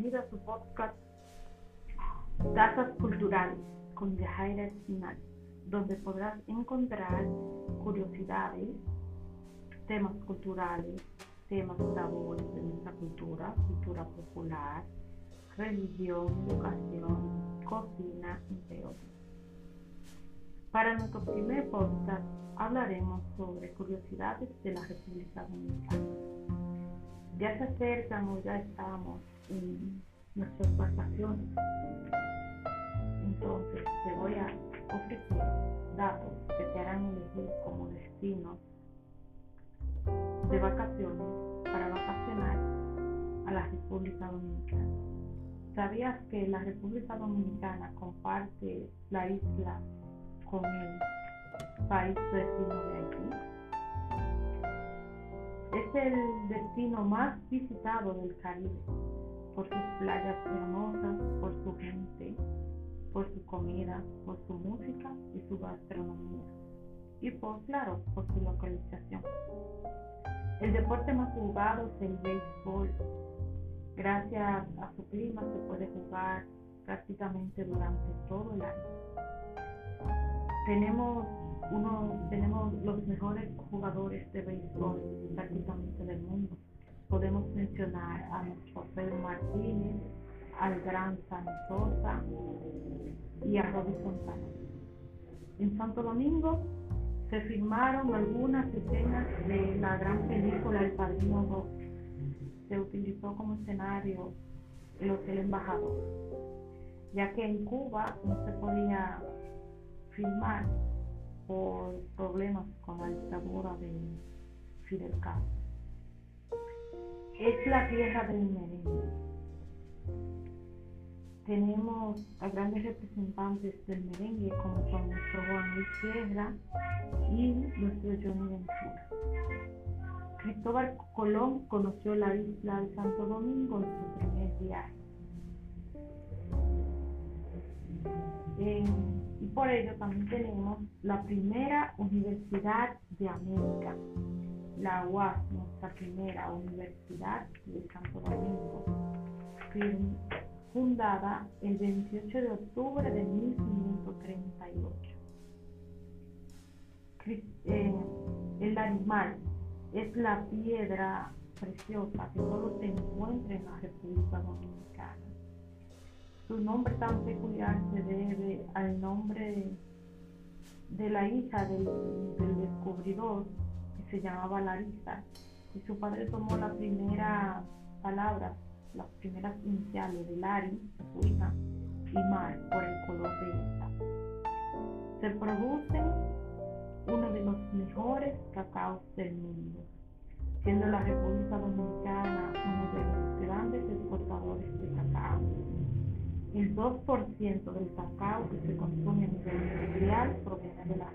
bienvenido a su podcast Tazas Culturales con Yajaira Espinal, donde podrás encontrar curiosidades, temas culturales, temas tabúes de nuestra cultura, cultura popular, religión, educación, cocina, entre otros. Para nuestro primer podcast hablaremos sobre curiosidades de la República Dominicana. Ya se acercan o ya estamos nuestras vacaciones. Entonces te voy a ofrecer datos que te harán elegir como destino de vacaciones para vacacionar a la República Dominicana. ¿Sabías que la República Dominicana comparte la isla con el país vecino de Haití? Es el destino más visitado del Caribe por sus playas hermosas, por su gente, por su comida, por su música y su gastronomía. Y por, claro, por su localización. El deporte más jugado es el béisbol. Gracias a su clima se puede jugar prácticamente durante todo el año. Tenemos uno, tenemos los mejores jugadores de béisbol prácticamente del mundo. Podemos mencionar a nuestro Pedro Martínez, al gran Sosa y a Robbie Fontana. En Santo Domingo se filmaron algunas escenas de la gran película El Padrino 2. Se utilizó como escenario el Hotel Embajador, ya que en Cuba no se podía filmar por problemas con la dictadura de Fidel Castro. Es la tierra del merengue. Tenemos a grandes representantes del merengue como son nuestro Juan Luis Sierra y nuestro Johnny Ventura. Cristóbal Colón conoció la isla de Santo Domingo en su primer viaje. y por ello también tenemos la primera universidad de América, la UAS, nuestra primera universidad de Santo Domingo, fundada el 28 de octubre de 1538. Eh, el animal es la piedra preciosa que solo se encuentra en la República Dominicana. Su nombre tan peculiar se debe al nombre de la hija del, del descubridor que se llamaba Larisa su padre tomó la primera palabra las primeras iniciales de Lari, su hija, y Mar por el color de esta. Se produce uno de los mejores cacaos del mundo, siendo la República Dominicana uno de los grandes exportadores de cacao. El 2% del cacao que se consume a nivel mundial proviene de la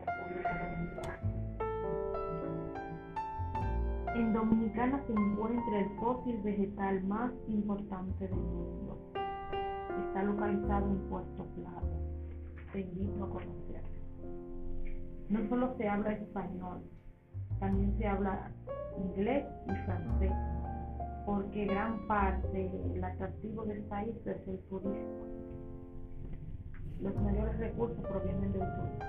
Dominicana se encuentra el fósil vegetal más importante del mundo. Está localizado en Puerto Plata. Te invito a conocerlo. No solo se habla español, también se habla inglés y francés, porque gran parte del atractivo del país es el turismo. Los mayores recursos provienen del turismo.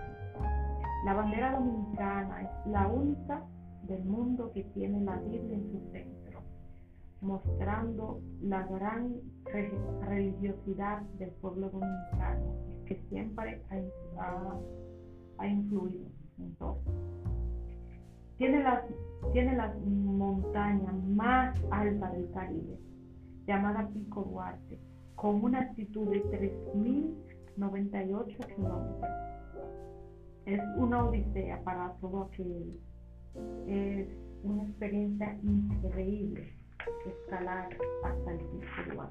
La bandera dominicana es la única del mundo que tiene la Biblia en su centro, mostrando la gran religiosidad del pueblo dominicano, que siempre ha, influido en todo. Tiene las, tiene las montañas más altas del Caribe, llamada Pico Duarte, con una altitud de 3.098 kilómetros. Es una odisea para todo aquel es una experiencia increíble escalar hasta el pico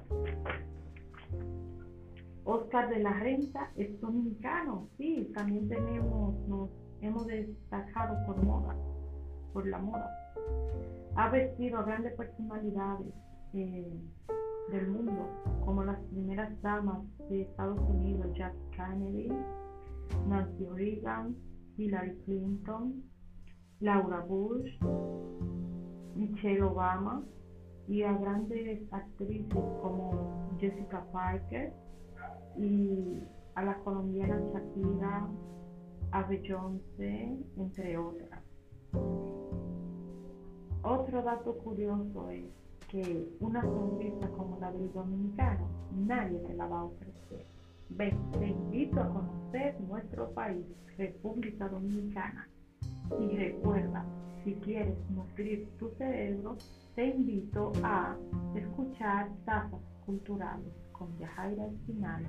Oscar de la Renta es dominicano, sí, también tenemos, nos hemos destacado por moda, por la moda. Ha vestido a grandes personalidades eh, del mundo, como las primeras damas de Estados Unidos, Jack Kennedy, Nancy Reagan, Hillary Clinton, Laura Bush, Michelle Obama, y a grandes actrices como Jessica Parker y a la colombiana Shakira, a Beyoncé, entre otras. Otro dato curioso es que una sonrisa como la del dominicano nadie te la va a ofrecer. Te invito a conocer nuestro país, República Dominicana. Y recuerda, si quieres nutrir tu cerebro, te invito a escuchar Tazas Culturales con Yajaira Espinal.